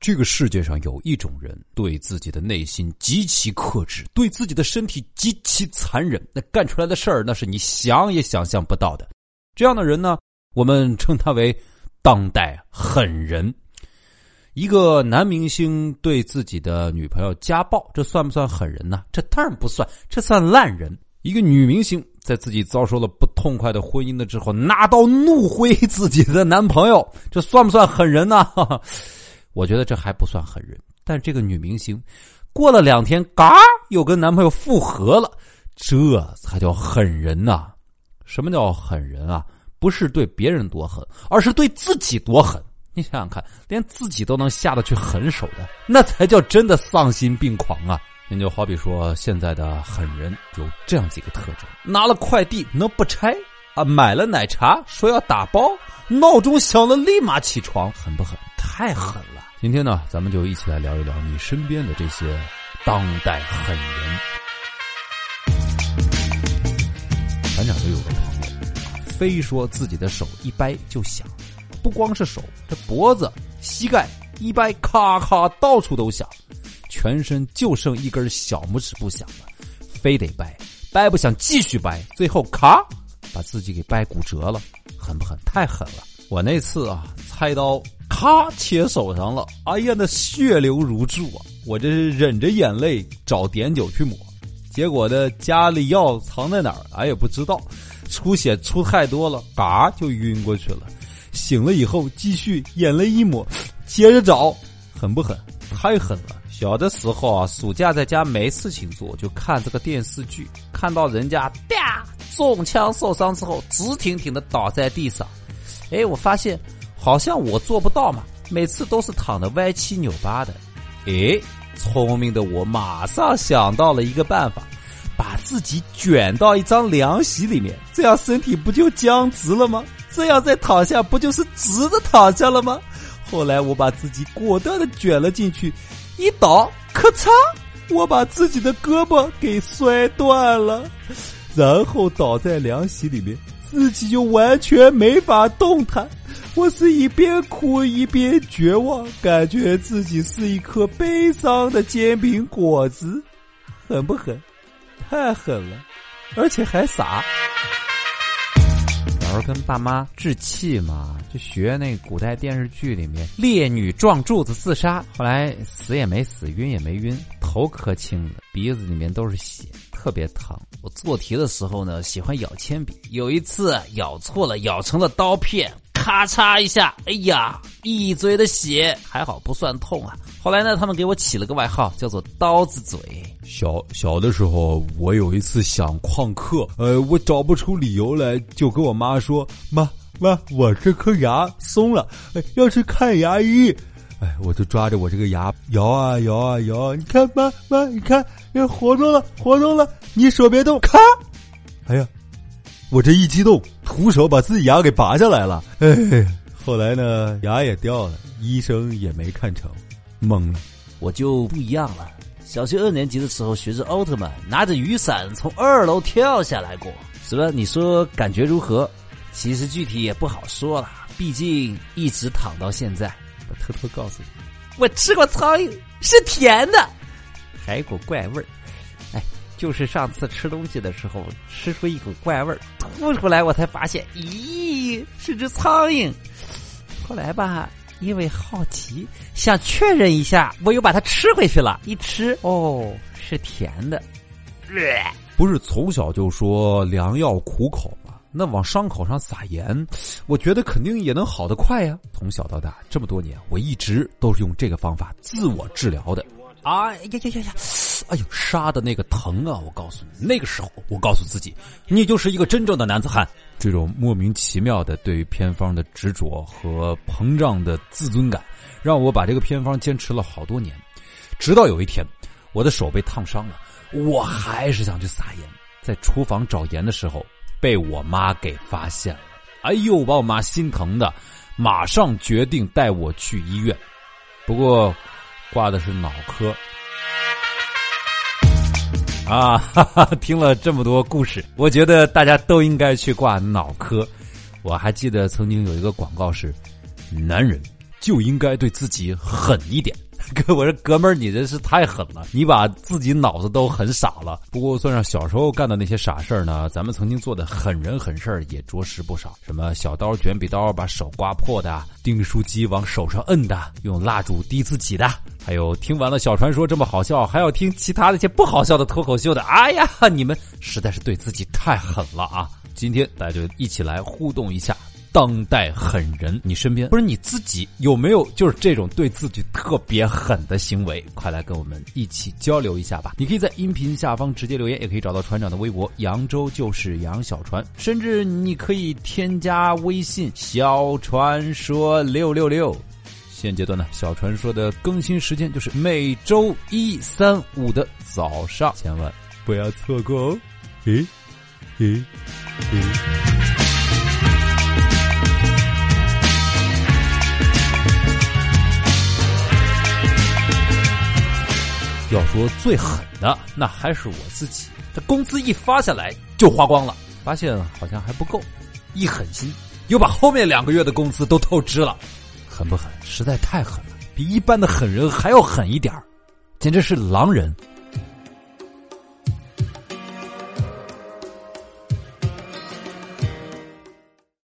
这个世界上有一种人，对自己的内心极其克制，对自己的身体极其残忍，那干出来的事儿，那是你想也想象不到的。这样的人呢，我们称他为当代狠人。一个男明星对自己的女朋友家暴，这算不算狠人呢？这当然不算，这算烂人。一个女明星在自己遭受了不痛快的婚姻的之后，拿刀怒挥自己的男朋友，这算不算狠人呢？哈哈我觉得这还不算狠人，但这个女明星过了两天，嘎又跟男朋友复合了，这才叫狠人呐！什么叫狠人啊？不是对别人多狠，而是对自己多狠。你想想看，连自己都能下得去狠手的，那才叫真的丧心病狂啊！您就好比说，现在的狠人有这样几个特征：拿了快递能不拆啊？买了奶茶说要打包，闹钟响了立马起床，狠不狠？太狠了！今天呢，咱们就一起来聊一聊你身边的这些当代狠人。咱俩都有个朋友，非说自己的手一掰就响，不光是手，这脖子、膝盖一掰，咔咔到处都响，全身就剩一根小拇指不响了，非得掰，掰不响继续掰，最后咔把自己给掰骨折了，狠不狠？太狠了！我那次啊，菜刀。咔，切手上了！哎呀，那血流如注啊！我这是忍着眼泪找碘酒去抹，结果呢，家里药藏在哪儿，俺也不知道。出血出太多了，嘎就晕过去了。醒了以后，继续眼泪一抹，接着找，狠不狠？太狠了！小的时候啊，暑假在家没事情做，就看这个电视剧，看到人家啪中枪受伤之后，直挺挺的倒在地上，哎，我发现。好像我做不到嘛，每次都是躺的歪七扭八的。诶，聪明的我马上想到了一个办法，把自己卷到一张凉席里面，这样身体不就僵直了吗？这样再躺下，不就是直着躺下了吗？后来我把自己果断的卷了进去，一倒，咔嚓，我把自己的胳膊给摔断了，然后倒在凉席里面，自己就完全没法动弹。我是一边哭一边绝望，感觉自己是一颗悲伤的煎饼果子，狠不狠？太狠了，而且还傻。小时候跟爸妈置气嘛，就学那古代电视剧里面烈女撞柱子自杀，后来死也没死，晕也没晕，头磕青了，鼻子里面都是血，特别疼。我做题的时候呢，喜欢咬铅笔，有一次咬错了，咬成了刀片。咔嚓一下，哎呀，一嘴的血，还好不算痛啊。后来呢，他们给我起了个外号，叫做“刀子嘴”。小小的时候，我有一次想旷课，呃，我找不出理由来，就跟我妈说：“妈妈，我这颗牙松了，要去看牙医。”哎，我就抓着我这个牙摇啊摇啊摇，你看妈妈，你看，活动了，活动了，你手别动，咔，哎呀。我这一激动，徒手把自己牙给拔下来了。哎，后来呢，牙也掉了，医生也没看成，懵了。我就不一样了。小学二年级的时候，学着奥特曼，拿着雨伞从二楼跳下来过，是吧？你说感觉如何？其实具体也不好说了，毕竟一直躺到现在。我偷偷告诉你，我吃过苍蝇，是甜的，还有股怪味儿。就是上次吃东西的时候，吃出一股怪味儿，吐出来，我才发现，咦，是只苍蝇。后来吧，因为好奇，想确认一下，我又把它吃回去了。一吃，哦，是甜的。不是从小就说良药苦口吗？那往伤口上撒盐，我觉得肯定也能好得快呀。从小到大这么多年，我一直都是用这个方法自我治疗的。啊呀呀呀呀！哎呦，杀的那个疼啊！我告诉你，那个时候我告诉自己，你就是一个真正的男子汉。这种莫名其妙的对于偏方的执着和膨胀的自尊感，让我把这个偏方坚持了好多年。直到有一天，我的手被烫伤了，我还是想去撒盐。在厨房找盐的时候，被我妈给发现了。哎呦，把我妈心疼的，马上决定带我去医院。不过。挂的是脑科啊！哈哈，听了这么多故事，我觉得大家都应该去挂脑科。我还记得曾经有一个广告是：男人就应该对自己狠一点。哥，我说哥们儿，你真是太狠了，你把自己脑子都狠傻了。不过算上小时候干的那些傻事儿呢，咱们曾经做的狠人狠事儿也着实不少。什么小刀卷笔刀把手刮破的，订书机往手上摁的，用蜡烛滴自己的，还有听完了小传说这么好笑，还要听其他那些不好笑的脱口秀的。哎呀，你们实在是对自己太狠了啊！今天大家就一起来互动一下。当代狠人，你身边不是你自己有没有就是这种对自己特别狠的行为？快来跟我们一起交流一下吧！你可以在音频下方直接留言，也可以找到船长的微博“扬州就是杨小船”，甚至你可以添加微信“小传说六六六”。现阶段呢，小传说的更新时间就是每周一、三、五的早上，千万不要错过哦！诶，诶，诶。要说最狠的，那还是我自己。这工资一发下来就花光了，发现好像还不够，一狠心又把后面两个月的工资都透支了，狠不狠？实在太狠了，比一般的狠人还要狠一点简直是狼人